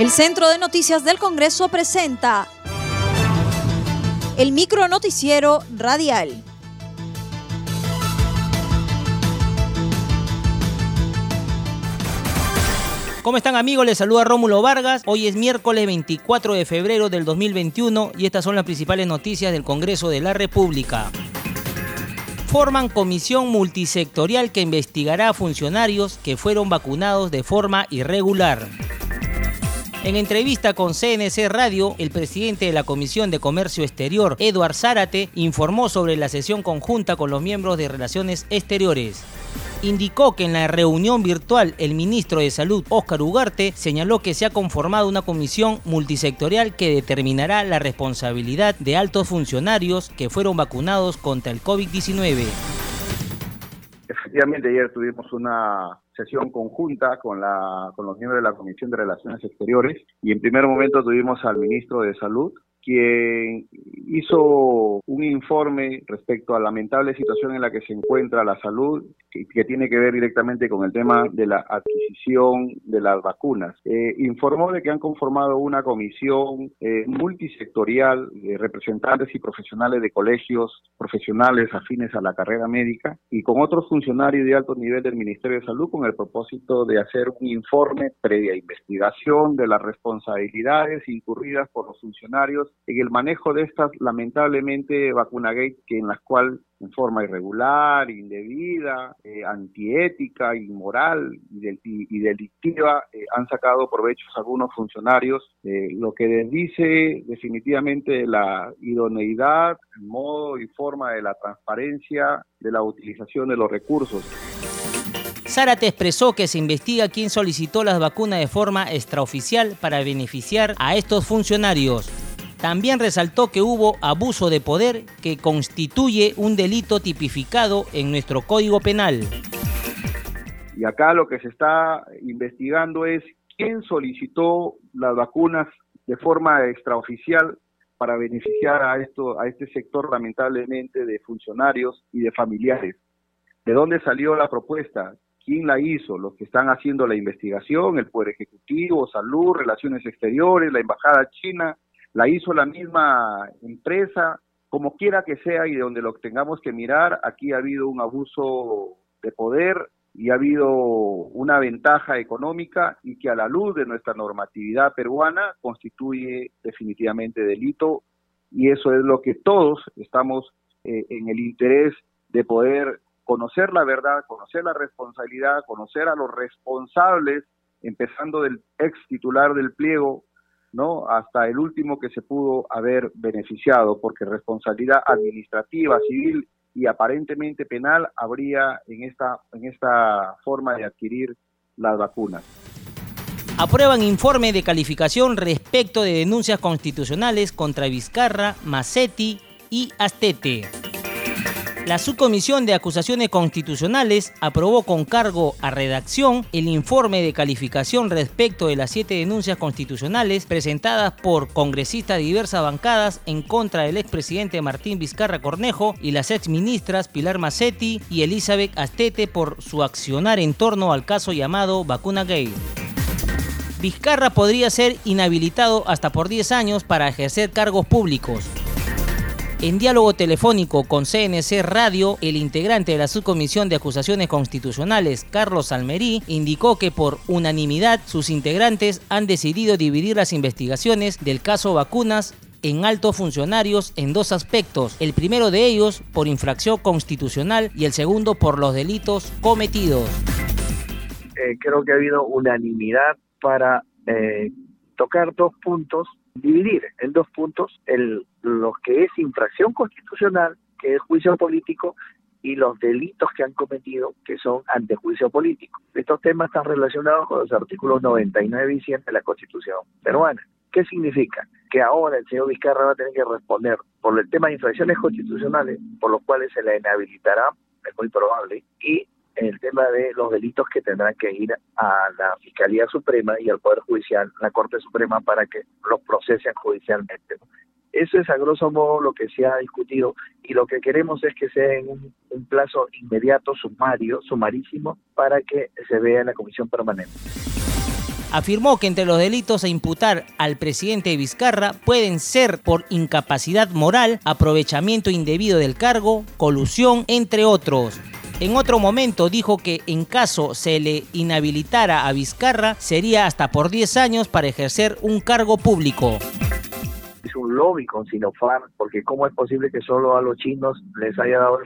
El Centro de Noticias del Congreso presenta el micro noticiero radial. ¿Cómo están amigos? Les saluda Rómulo Vargas. Hoy es miércoles 24 de febrero del 2021 y estas son las principales noticias del Congreso de la República. Forman comisión multisectorial que investigará a funcionarios que fueron vacunados de forma irregular. En entrevista con CNC Radio, el presidente de la Comisión de Comercio Exterior, Eduard Zárate, informó sobre la sesión conjunta con los miembros de Relaciones Exteriores indicó que en la reunión virtual el ministro de Salud, Óscar Ugarte, señaló que se ha conformado una comisión multisectorial que determinará la responsabilidad de altos funcionarios que fueron vacunados contra el COVID-19. Efectivamente, ayer tuvimos una sesión conjunta con, la, con los miembros de la Comisión de Relaciones Exteriores y en primer momento tuvimos al ministro de Salud, quien hizo un informe respecto a la lamentable situación en la que se encuentra la salud, que, tiene que ver directamente con el tema de la adquisición de las vacunas. Eh, informó de que han conformado una comisión eh, multisectorial de representantes y profesionales de colegios profesionales afines a la carrera médica y con otros funcionarios de alto nivel del Ministerio de Salud con el propósito de hacer un informe previa investigación de las responsabilidades incurridas por los funcionarios en el manejo de estas lamentablemente vacunagate en las cuales en forma irregular, indebida, eh, antiética, inmoral y, delictiva eh, han sacado provechos algunos funcionarios, eh, lo que dice definitivamente la idoneidad, modo y forma de la transparencia de la utilización de los recursos. Zárate expresó que se investiga quién solicitó las vacunas de forma extraoficial para beneficiar a estos funcionarios. También resaltó que hubo abuso de poder que constituye un delito tipificado en nuestro Código Penal. Y acá lo que se está investigando es quién solicitó las vacunas de forma extraoficial para beneficiar a esto a este sector lamentablemente de funcionarios y de familiares. ¿De dónde salió la propuesta? ¿Quién la hizo? Los que están haciendo la investigación, el Poder Ejecutivo, Salud, Relaciones Exteriores, la Embajada China, la hizo la misma empresa, como quiera que sea y de donde lo tengamos que mirar, aquí ha habido un abuso de poder y ha habido una ventaja económica y que a la luz de nuestra normatividad peruana constituye definitivamente delito y eso es lo que todos estamos eh, en el interés de poder conocer la verdad, conocer la responsabilidad, conocer a los responsables, empezando del ex titular del pliego, ¿no? hasta el último que se pudo haber beneficiado, porque responsabilidad administrativa, civil y aparentemente penal habría en esta, en esta forma de adquirir las vacunas. Aprueban informe de calificación respecto de denuncias constitucionales contra Vizcarra, Macetti y Astete. La Subcomisión de Acusaciones Constitucionales aprobó con cargo a redacción el informe de calificación respecto de las siete denuncias constitucionales presentadas por congresistas de diversas bancadas en contra del expresidente Martín Vizcarra Cornejo y las exministras Pilar Macetti y Elizabeth Astete por su accionar en torno al caso llamado Vacuna Gay. Vizcarra podría ser inhabilitado hasta por 10 años para ejercer cargos públicos. En diálogo telefónico con CNC Radio, el integrante de la Subcomisión de Acusaciones Constitucionales, Carlos Almerí, indicó que por unanimidad sus integrantes han decidido dividir las investigaciones del caso vacunas en altos funcionarios en dos aspectos. El primero de ellos por infracción constitucional y el segundo por los delitos cometidos. Eh, creo que ha habido unanimidad para eh, tocar dos puntos dividir en dos puntos el, lo que es infracción constitucional, que es juicio político, y los delitos que han cometido, que son ante juicio político. Estos temas están relacionados con los artículos 99 y 100 de la Constitución peruana. ¿Qué significa? Que ahora el señor Vizcarra va a tener que responder por el tema de infracciones constitucionales, por los cuales se le inhabilitará, es muy probable, y el tema de los delitos que tendrán que ir a la Fiscalía Suprema y al Poder Judicial, la Corte Suprema, para que los procesen judicialmente. Eso es a grosso modo lo que se ha discutido y lo que queremos es que sea en un, un plazo inmediato, sumario, sumarísimo, para que se vea en la Comisión Permanente. Afirmó que entre los delitos a imputar al presidente Vizcarra pueden ser por incapacidad moral, aprovechamiento indebido del cargo, colusión, entre otros. En otro momento dijo que en caso se le inhabilitara a Vizcarra sería hasta por 10 años para ejercer un cargo público. Es un lobby con Sinopharm, porque cómo es posible que solo a los chinos les haya dado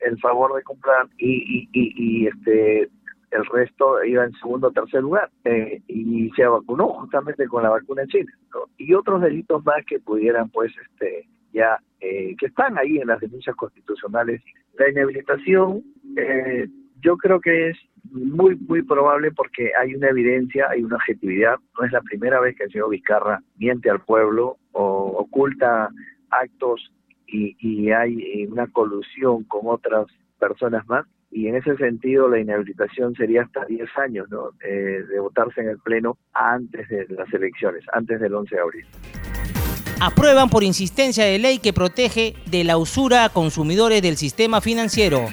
el, favor de comprar y, este el resto iba en segundo o tercer lugar eh, y se vacunó justamente con la vacuna china y otros delitos más que pudieran pues este ya eh, que están ahí en las denuncias constitucionales. La inhabilitación eh, yo creo que es muy, muy probable porque hay una evidencia, hay una objetividad. No es la primera vez que el señor Vizcarra miente al pueblo o oculta actos y, hay una colusión con otras personas más. Y en ese sentido, la inhabilitación sería hasta 10 años ¿no? Eh, de votarse en el Pleno antes de las elecciones, antes del 11 de abril aprueban por insistencia de ley que protege de la usura a consumidores del sistema financiero.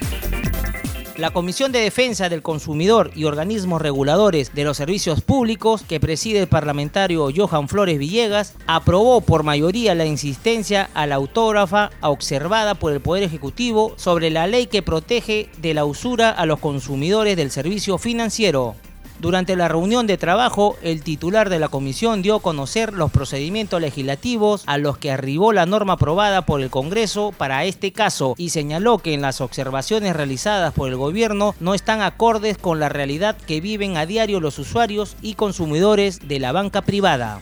La Comisión de Defensa del Consumidor y organismos reguladores de los servicios públicos que preside el parlamentario Johan Flores Villegas aprobó por mayoría la insistencia a la autógrafa observada por el Poder Ejecutivo sobre la ley que protege de la usura a los consumidores del servicio financiero. Durante la reunión de trabajo, el titular de la comisión dio a conocer los procedimientos legislativos a los que arribó la norma aprobada por el Congreso para este caso y señaló que en las observaciones realizadas por el gobierno no están acordes con la realidad que viven a diario los usuarios y consumidores de la banca privada.